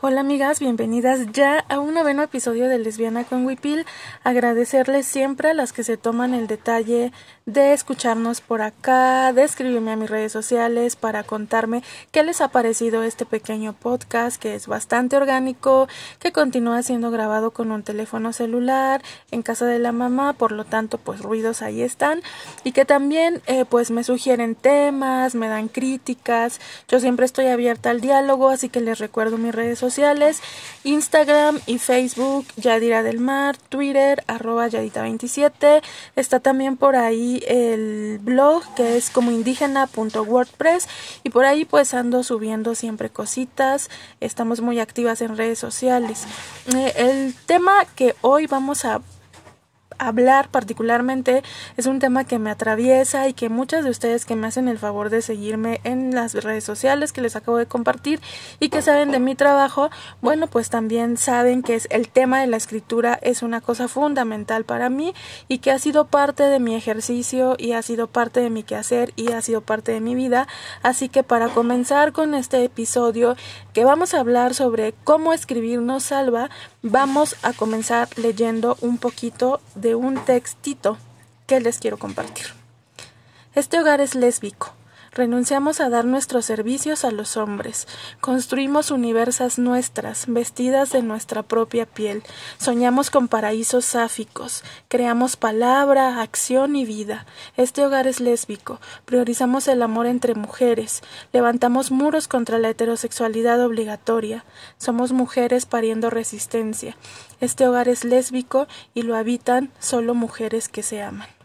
Hola amigas, bienvenidas ya a un noveno episodio de Lesbiana con Wipil. Agradecerles siempre a las que se toman el detalle de escucharnos por acá, de escribirme a mis redes sociales para contarme qué les ha parecido este pequeño podcast que es bastante orgánico, que continúa siendo grabado con un teléfono celular en casa de la mamá, por lo tanto pues ruidos ahí están y que también eh, pues me sugieren temas, me dan críticas. Yo siempre estoy abierta al diálogo, así que les recuerdo mis redes sociales sociales, Instagram y Facebook, Yadira del Mar, Twitter, arroba Yadita27. Está también por ahí el blog que es como indígena.wordpress y por ahí pues ando subiendo siempre cositas. Estamos muy activas en redes sociales. Eh, el tema que hoy vamos a hablar particularmente es un tema que me atraviesa y que muchas de ustedes que me hacen el favor de seguirme en las redes sociales que les acabo de compartir y que saben de mi trabajo, bueno, pues también saben que es el tema de la escritura es una cosa fundamental para mí y que ha sido parte de mi ejercicio y ha sido parte de mi quehacer y ha sido parte de mi vida. Así que para comenzar con este episodio que vamos a hablar sobre cómo escribir nos salva, vamos a comenzar leyendo un poquito de un textito que les quiero compartir. Este hogar es lésbico. Renunciamos a dar nuestros servicios a los hombres. Construimos universas nuestras, vestidas de nuestra propia piel. Soñamos con paraísos sáficos. Creamos palabra, acción y vida. Este hogar es lésbico. Priorizamos el amor entre mujeres. Levantamos muros contra la heterosexualidad obligatoria. Somos mujeres pariendo resistencia. Este hogar es lésbico y lo habitan solo mujeres que se aman.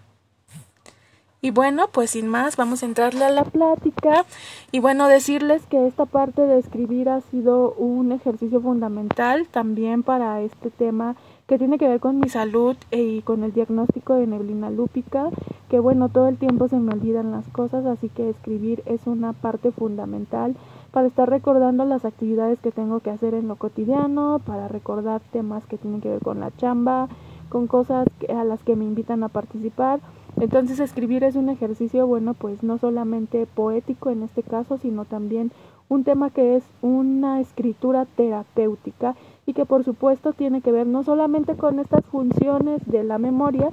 Y bueno, pues sin más, vamos a entrarle a la plática. Y bueno, decirles que esta parte de escribir ha sido un ejercicio fundamental también para este tema que tiene que ver con mi salud y con el diagnóstico de neblina lúpica, que bueno, todo el tiempo se me olvidan las cosas, así que escribir es una parte fundamental para estar recordando las actividades que tengo que hacer en lo cotidiano, para recordar temas que tienen que ver con la chamba, con cosas a las que me invitan a participar entonces escribir es un ejercicio, bueno, pues no solamente poético en este caso, sino también un tema que es una escritura terapéutica y que por supuesto tiene que ver no solamente con estas funciones de la memoria,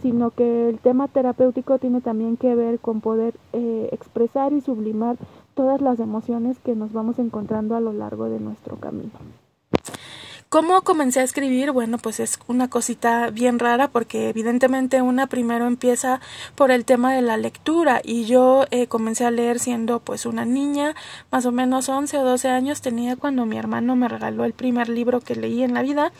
sino que el tema terapéutico tiene también que ver con poder eh, expresar y sublimar todas las emociones que nos vamos encontrando a lo largo de nuestro camino. ¿Cómo comencé a escribir? Bueno, pues es una cosita bien rara porque evidentemente una primero empieza por el tema de la lectura y yo eh, comencé a leer siendo pues una niña, más o menos 11 o 12 años tenía cuando mi hermano me regaló el primer libro que leí en la vida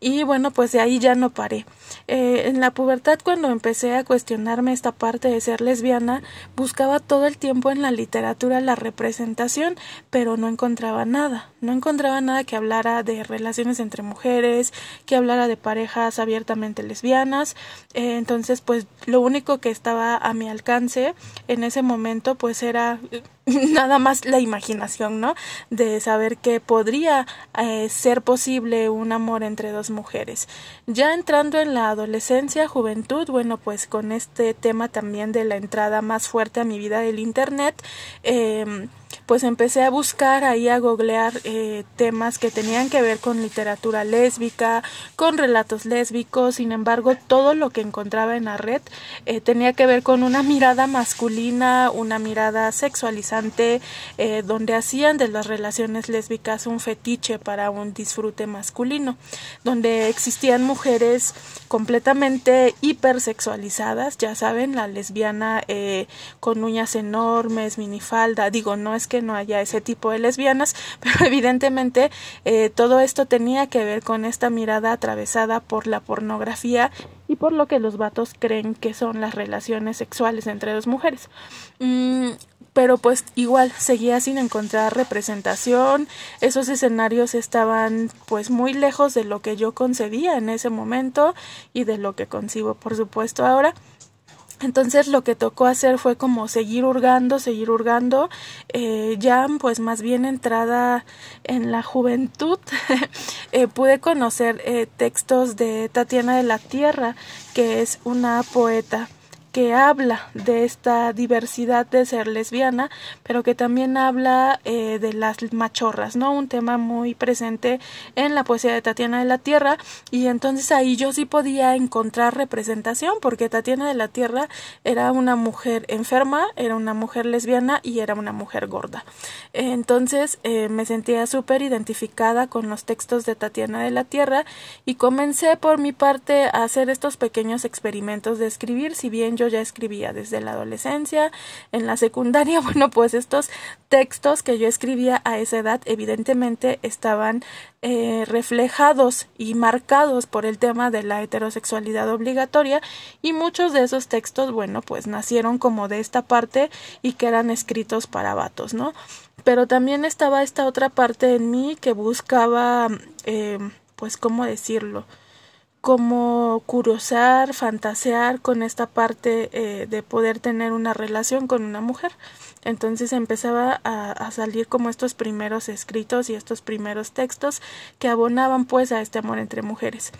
y bueno, pues de ahí ya no paré. Eh, en la pubertad, cuando empecé a cuestionarme esta parte de ser lesbiana, buscaba todo el tiempo en la literatura la representación, pero no encontraba nada. No encontraba nada que hablara de relaciones entre mujeres, que hablara de parejas abiertamente lesbianas. Eh, entonces, pues lo único que estaba a mi alcance en ese momento, pues era nada más la imaginación, ¿no? De saber que podría eh, ser posible un amor entre dos mujeres. Ya entrando en la adolescencia, juventud, bueno, pues con este tema también de la entrada más fuerte a mi vida del Internet, eh, pues empecé a buscar ahí a googlear eh, temas que tenían que ver con literatura lésbica, con relatos lésbicos, sin embargo todo lo que encontraba en la red eh, tenía que ver con una mirada masculina, una mirada sexualizante, eh, donde hacían de las relaciones lésbicas un fetiche para un disfrute masculino, donde existían mujeres completamente hipersexualizadas, ya saben, la lesbiana con uñas enormes, minifalda, digo, no es que no haya ese tipo de lesbianas, pero evidentemente eh, todo esto tenía que ver con esta mirada atravesada por la pornografía y por lo que los vatos creen que son las relaciones sexuales entre dos mujeres. Mm, pero pues igual seguía sin encontrar representación, esos escenarios estaban pues muy lejos de lo que yo concebía en ese momento y de lo que concibo por supuesto ahora. Entonces lo que tocó hacer fue como seguir hurgando, seguir hurgando, eh, ya pues más bien entrada en la juventud, eh, pude conocer eh, textos de Tatiana de la Tierra, que es una poeta que habla de esta diversidad de ser lesbiana, pero que también habla eh, de las machorras, ¿no? Un tema muy presente en la poesía de Tatiana de la Tierra y entonces ahí yo sí podía encontrar representación porque Tatiana de la Tierra era una mujer enferma, era una mujer lesbiana y era una mujer gorda. Entonces eh, me sentía súper identificada con los textos de Tatiana de la Tierra y comencé por mi parte a hacer estos pequeños experimentos de escribir, si bien yo ya escribía desde la adolescencia, en la secundaria, bueno, pues estos textos que yo escribía a esa edad evidentemente estaban eh, reflejados y marcados por el tema de la heterosexualidad obligatoria y muchos de esos textos, bueno, pues nacieron como de esta parte y que eran escritos para vatos, ¿no? Pero también estaba esta otra parte en mí que buscaba, eh, pues, ¿cómo decirlo? Como curiosar, fantasear con esta parte eh, de poder tener una relación con una mujer. Entonces empezaba a, a, salir como estos primeros escritos y estos primeros textos que abonaban pues a este amor entre mujeres.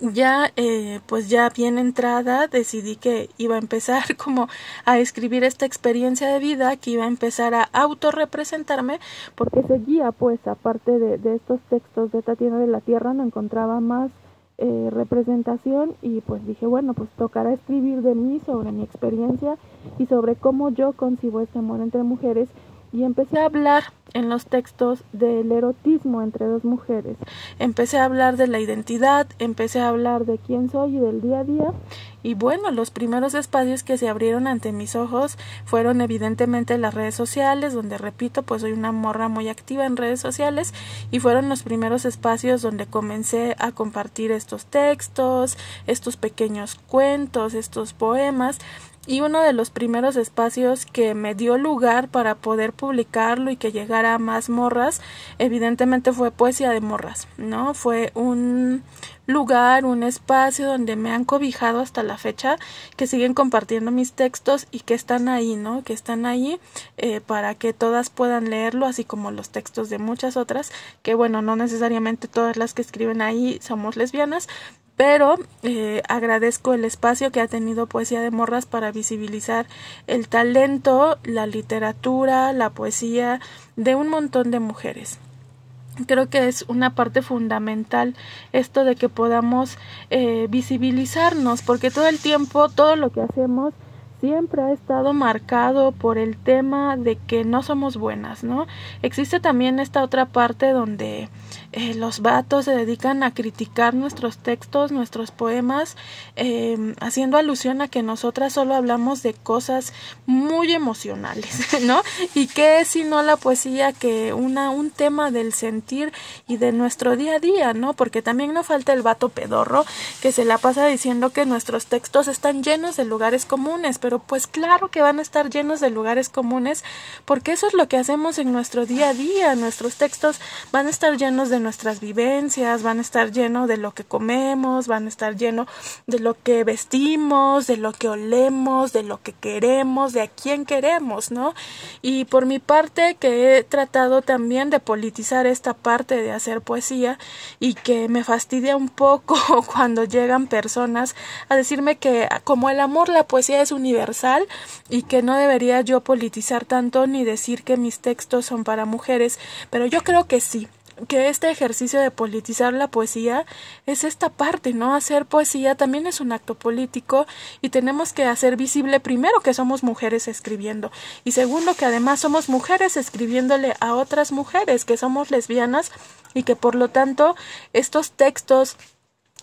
Ya eh, pues ya bien entrada decidí que iba a empezar como a escribir esta experiencia de vida, que iba a empezar a autorrepresentarme porque seguía pues aparte de, estos textos de Tatiana de la Tierra no encontraba más eh, representación y pues dije, bueno, pues tocará escribir de mí sobre mi experiencia y sobre cómo yo concibo este amor entre mujeres y empecé a hablar en los textos del erotismo entre dos mujeres. Empecé a hablar de la identidad, empecé a hablar de quién soy y del día a día. Y bueno, los primeros espacios que se abrieron ante mis ojos fueron evidentemente las redes sociales, donde repito, pues soy una morra muy activa en redes sociales y fueron los primeros espacios donde comencé a compartir estos textos, estos pequeños cuentos, estos poemas y uno de los primeros espacios que me dio lugar para poder publicarlo y que llegara a más morras, evidentemente fue Poesía de Morras, ¿no? Fue un lugar, un espacio donde me han cobijado hasta la fecha, que siguen compartiendo mis textos y que están ahí, ¿no? Que están ahí eh, para que todas puedan leerlo, así como los textos de muchas otras, que bueno, no necesariamente todas las que escriben ahí somos lesbianas, pero eh, agradezco el espacio que ha tenido Poesía de Morras para visibilizar el talento, la literatura, la poesía de un montón de mujeres. Creo que es una parte fundamental esto de que podamos eh, visibilizarnos, porque todo el tiempo, todo lo que hacemos, siempre ha estado marcado por el tema de que no somos buenas, ¿no? Existe también esta otra parte donde eh, los vatos se dedican a criticar nuestros textos, nuestros poemas, eh, haciendo alusión a que nosotras solo hablamos de cosas muy emocionales, ¿no? Y que es sino la poesía que una, un tema del sentir y de nuestro día a día, ¿no? Porque también no falta el vato pedorro que se la pasa diciendo que nuestros textos están llenos de lugares comunes, pero pues claro que van a estar llenos de lugares comunes porque eso es lo que hacemos en nuestro día a día, nuestros textos van a estar llenos de nuestras vivencias, van a estar llenos de lo que comemos, van a estar llenos de lo que vestimos, de lo que olemos, de lo que queremos, de a quién queremos, ¿no? Y por mi parte que he tratado también de politizar esta parte de hacer poesía y que me fastidia un poco cuando llegan personas a decirme que como el amor la poesía es universal y que no debería yo politizar tanto ni decir que mis textos son para mujeres, pero yo creo que sí que este ejercicio de politizar la poesía es esta parte, ¿no? Hacer poesía también es un acto político y tenemos que hacer visible primero que somos mujeres escribiendo y segundo que además somos mujeres escribiéndole a otras mujeres que somos lesbianas y que por lo tanto estos textos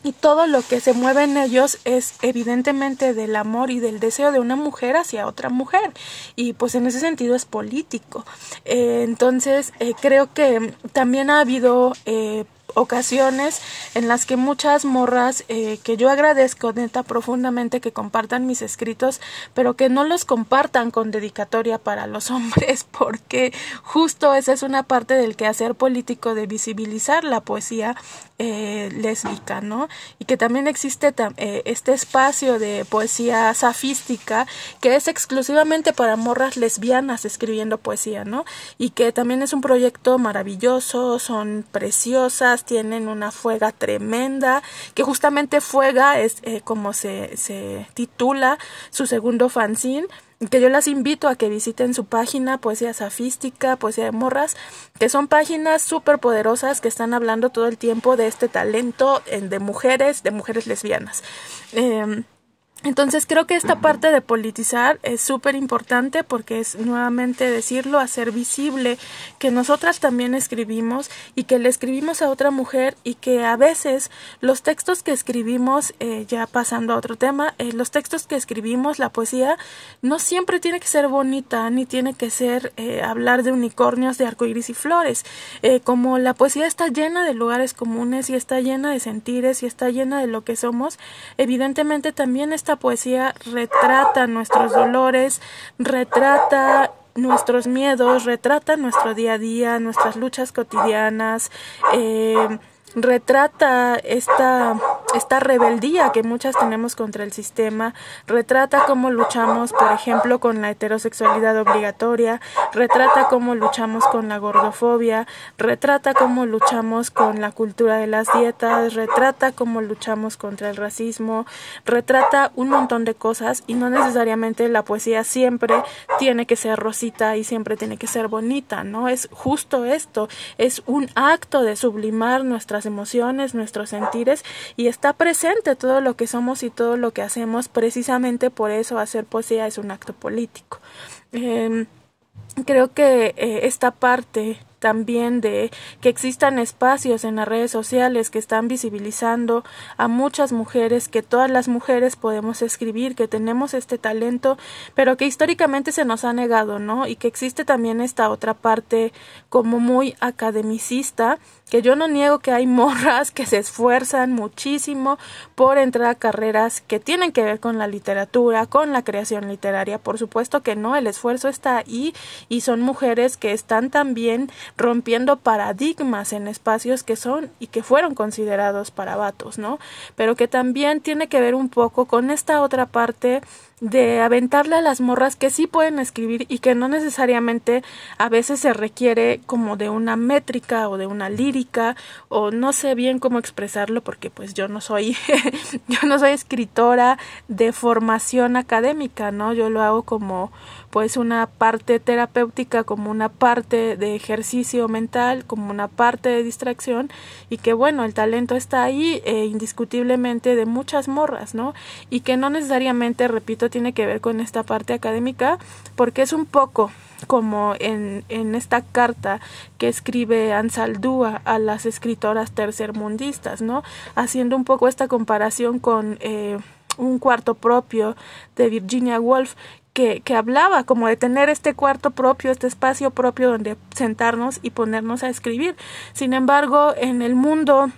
y todo lo que se mueve en ellos es evidentemente del amor y del deseo de una mujer hacia otra mujer. Y pues en ese sentido es político. Eh, entonces eh, creo que también ha habido eh, ocasiones en las que muchas morras eh, que yo agradezco neta profundamente que compartan mis escritos, pero que no los compartan con dedicatoria para los hombres, porque justo esa es una parte del quehacer político de visibilizar la poesía eh, lésbica, ¿no? Y que también existe eh, este espacio de poesía safística que es exclusivamente para morras lesbianas escribiendo poesía, ¿no? Y que también es un proyecto maravilloso, son preciosas, tienen una fuega tremenda, que justamente fuega es eh, como se, se titula su segundo fanzine que yo las invito a que visiten su página Poesía Safística, Poesía de Morras, que son páginas súper poderosas que están hablando todo el tiempo de este talento de mujeres, de mujeres lesbianas. Eh, entonces creo que esta parte de politizar es súper importante porque es nuevamente decirlo, hacer visible que nosotras también escribimos y que le escribimos a otra mujer y que a veces los textos que escribimos, eh, ya pasando a otro tema, eh, los textos que escribimos, la poesía, no siempre tiene que ser bonita ni tiene que ser eh, hablar de unicornios, de arcoíris y flores. como la poesía está llena de lugares comunes y está llena de sentires y está llena de lo que somos, evidentemente también está esta poesía retrata nuestros dolores, retrata nuestros miedos, retrata nuestro día a día, nuestras luchas cotidianas, eh, retrata esta, esta rebeldía que muchas tenemos contra el sistema, retrata cómo luchamos, por ejemplo, con la heterosexualidad obligatoria, retrata cómo luchamos con la gordofobia, retrata cómo luchamos con la cultura de las dietas, retrata cómo luchamos contra el racismo, retrata un montón de cosas y no necesariamente la poesía siempre tiene que ser rosita y siempre tiene que ser bonita, ¿no? Es justo esto, es un acto de sublimar nuestra emociones, nuestros sentires y está presente todo lo que somos y todo lo que hacemos. Precisamente por eso hacer poesía es un acto político. Em, creo que eh, esta parte también de que existan espacios en las redes sociales que están visibilizando a muchas mujeres, que todas las mujeres podemos escribir, que tenemos este talento, pero que históricamente se nos ha negado, ¿no? Y que existe también esta otra parte como muy academicista que yo no niego que hay morras que se esfuerzan muchísimo por entrar a carreras que tienen que ver con la literatura, con la creación literaria, por supuesto que no, el esfuerzo está ahí y son mujeres que están también rompiendo paradigmas en espacios que son y que fueron considerados para vatos, ¿no? Pero que también tiene que ver un poco con esta otra parte de aventarle a las morras que sí pueden escribir y que no necesariamente a veces se requiere como de una métrica o de una lírica o no sé bien cómo expresarlo porque pues yo no soy yo no soy escritora de formación académica, ¿no? Yo lo hago como pues una parte terapéutica, como una parte de ejercicio mental, como una parte de distracción y que bueno, el talento está ahí eh, indiscutiblemente de muchas morras, ¿no? Y que no necesariamente, repito, tiene que ver con esta parte académica, porque es un poco como en, en esta carta que escribe Ansaldúa a las escritoras tercermundistas, ¿no? Haciendo un poco esta comparación con eh, un cuarto propio de Virginia Woolf, que, que, hablaba como de tener este cuarto propio, este espacio propio donde sentarnos y ponernos a escribir. Sin embargo, en el mundo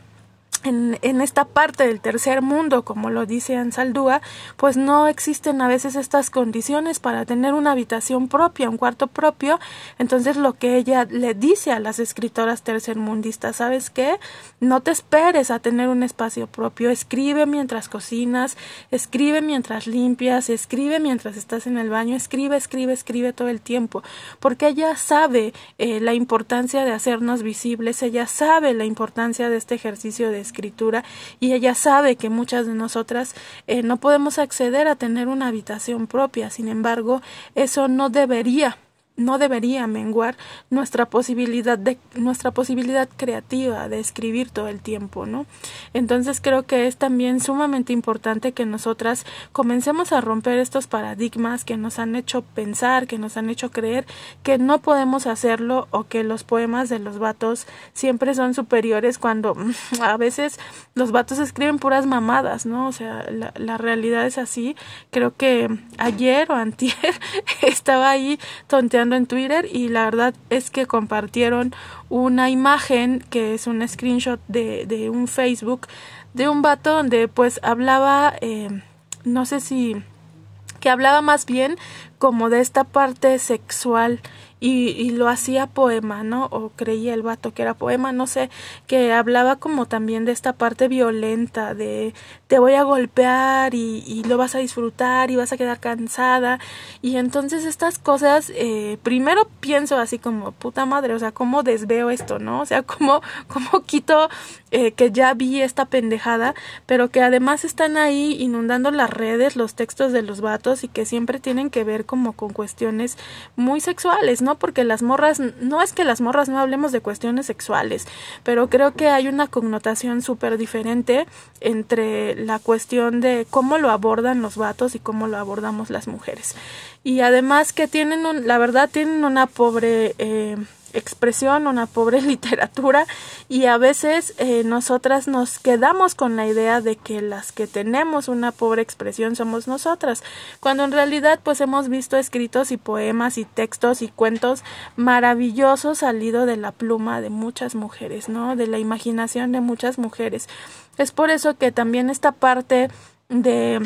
en, esta parte del tercer mundo, como lo dice Ansaldúa, pues no existen a veces estas condiciones para tener una habitación propia, un cuarto propio. Entonces lo que ella le dice a las escritoras tercermundistas, ¿sabes qué? No te esperes a tener un espacio propio, escribe mientras cocinas, escribe mientras limpias, escribe mientras estás en el baño, escribe, escribe, escribe todo el tiempo, porque ella sabe eh, la importancia de hacernos visibles, ella sabe la importancia de este ejercicio de escritura y ella sabe que muchas de nosotras eh, no podemos acceder a tener una habitación propia. Sin embargo, eso no debería no debería menguar nuestra posibilidad de nuestra posibilidad creativa de escribir todo el tiempo, ¿no? Entonces creo que es también sumamente importante que nosotras comencemos a romper estos paradigmas que nos han hecho pensar, que nos han hecho creer que no podemos hacerlo o que los poemas de los vatos siempre son superiores cuando a veces los vatos escriben puras mamadas, ¿no? O sea, la, la realidad es así. Creo que ayer o antier estaba ahí tonteando en Twitter y la verdad es que compartieron una imagen que es un screenshot de, de un Facebook de un vato donde pues hablaba, eh, no sé si, que hablaba más bien como de esta parte sexual y, y lo hacía poema, ¿no? O creía el vato que era poema, no sé, que hablaba como también de esta parte violenta, de te voy a golpear y, y lo vas a disfrutar y vas a quedar cansada. Y entonces estas cosas, eh, primero pienso así como, puta madre, o sea, ¿cómo desveo esto, no? O sea, ¿cómo, cómo quito eh, que ya vi esta pendejada, pero que además están ahí inundando las redes, los textos de los vatos y que siempre tienen que ver como con cuestiones muy sexuales, ¿no? Porque las morras, no es que las morras no hablemos de cuestiones sexuales, pero creo que hay una connotación súper diferente entre la cuestión de cómo lo abordan los vatos y cómo lo abordamos las mujeres. Y además que tienen, un, la verdad, tienen una pobre... Eh, expresión, una pobre literatura y a veces eh, nosotras nos quedamos con la idea de que las que tenemos una pobre expresión somos nosotras, cuando en realidad pues hemos visto escritos y poemas y textos y cuentos maravillosos salido de la pluma de muchas mujeres, ¿no? De la imaginación de muchas mujeres. Es por eso que también esta parte de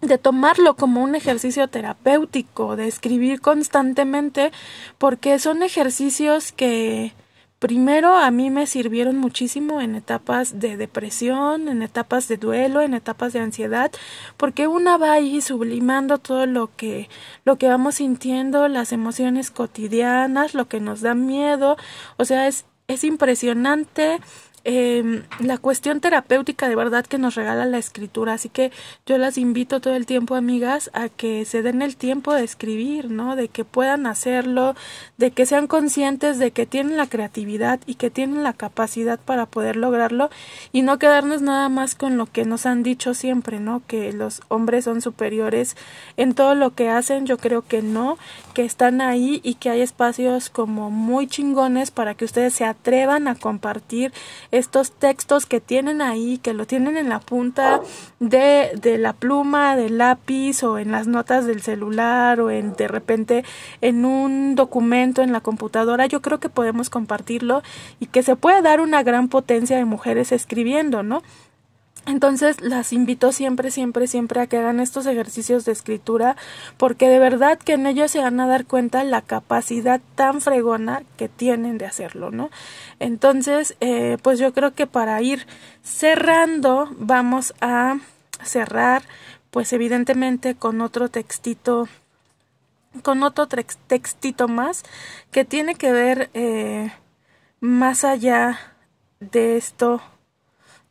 de tomarlo como un ejercicio terapéutico, de escribir constantemente, porque son ejercicios que primero a mí me sirvieron muchísimo en etapas de depresión, en etapas de duelo, en etapas de ansiedad, porque una va ahí sublimando todo lo que lo que vamos sintiendo, las emociones cotidianas, lo que nos da miedo, o sea, es es impresionante eh, la cuestión terapéutica de verdad que nos regala la escritura. Así que yo las invito todo el tiempo, amigas, a que se den el tiempo de escribir, ¿no? De que puedan hacerlo, de que sean conscientes de que tienen la creatividad y que tienen la capacidad para poder lograrlo y no quedarnos nada más con lo que nos han dicho siempre, ¿no? Que los hombres son superiores en todo lo que hacen. Yo creo que no, que están ahí y que hay espacios como muy chingones para que ustedes se atrevan a compartir estos textos que tienen ahí, que lo tienen en la punta de, de la pluma, del lápiz o en las notas del celular o en de repente en un documento en la computadora, yo creo que podemos compartirlo y que se puede dar una gran potencia de mujeres escribiendo, ¿no? Entonces las invito siempre, siempre, siempre a que hagan estos ejercicios de escritura porque de verdad que en ellos se van a dar cuenta la capacidad tan fregona que tienen de hacerlo, ¿no? Entonces, eh, pues yo creo que para ir cerrando vamos a cerrar pues evidentemente con otro textito con otro textito más que tiene que ver eh, más allá de esto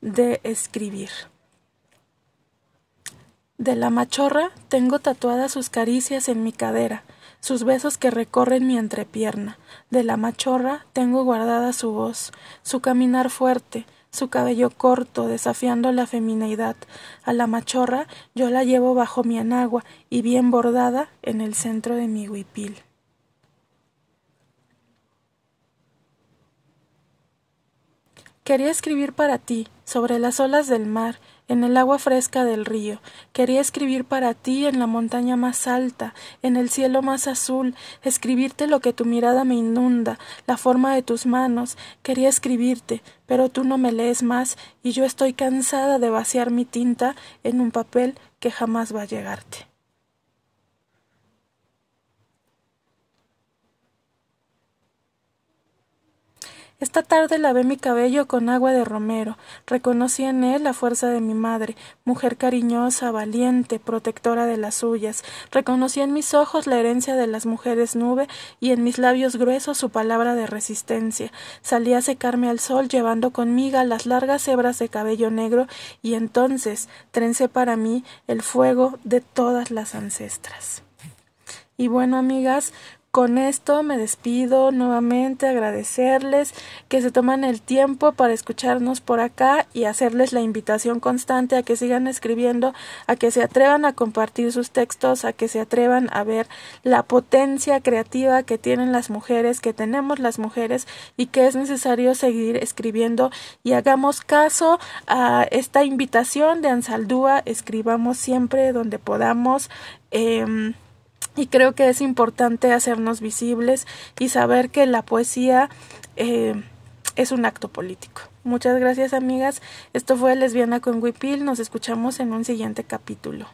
de escribir. De la machorra tengo tatuadas sus caricias en mi cadera, sus besos que recorren mi entrepierna. De la machorra tengo guardada su voz, su caminar fuerte, su cabello corto, desafiando la femineidad. A la machorra yo la llevo bajo mi enagua y bien bordada en el centro de mi huipil. Quería escribir para ti, sobre las olas del mar, en el agua fresca del río. Quería escribir para ti en la montaña más alta, en el cielo más azul, escribirte lo que tu mirada me inunda, la forma de tus manos. Quería escribirte, pero tú no me lees más y yo estoy cansada de vaciar mi tinta en un papel que jamás va a llegarte. Esta tarde lavé mi cabello con agua de romero. Reconocí en él la fuerza de mi madre, mujer cariñosa, valiente, protectora de las suyas. Reconocí en mis ojos la herencia de las mujeres nube y en mis labios gruesos su palabra de resistencia. Salí a secarme al sol llevando conmigo las largas hebras de cabello negro y entonces trencé para mí el fuego de todas las ancestras. Y bueno, amigas, con esto me despido nuevamente, agradecerles que se toman el tiempo para escucharnos por acá y hacerles la invitación constante a que sigan escribiendo, a que se atrevan a compartir sus textos, a que se atrevan a ver la potencia creativa que tienen las mujeres, que tenemos las mujeres y que es necesario seguir escribiendo y hagamos caso a esta invitación de Ansaldúa, escribamos siempre donde podamos. Eh, y creo que es importante hacernos visibles y saber que la poesía eh, es un acto político. Muchas gracias amigas. Esto fue Lesbiana con Wipil. Nos escuchamos en un siguiente capítulo.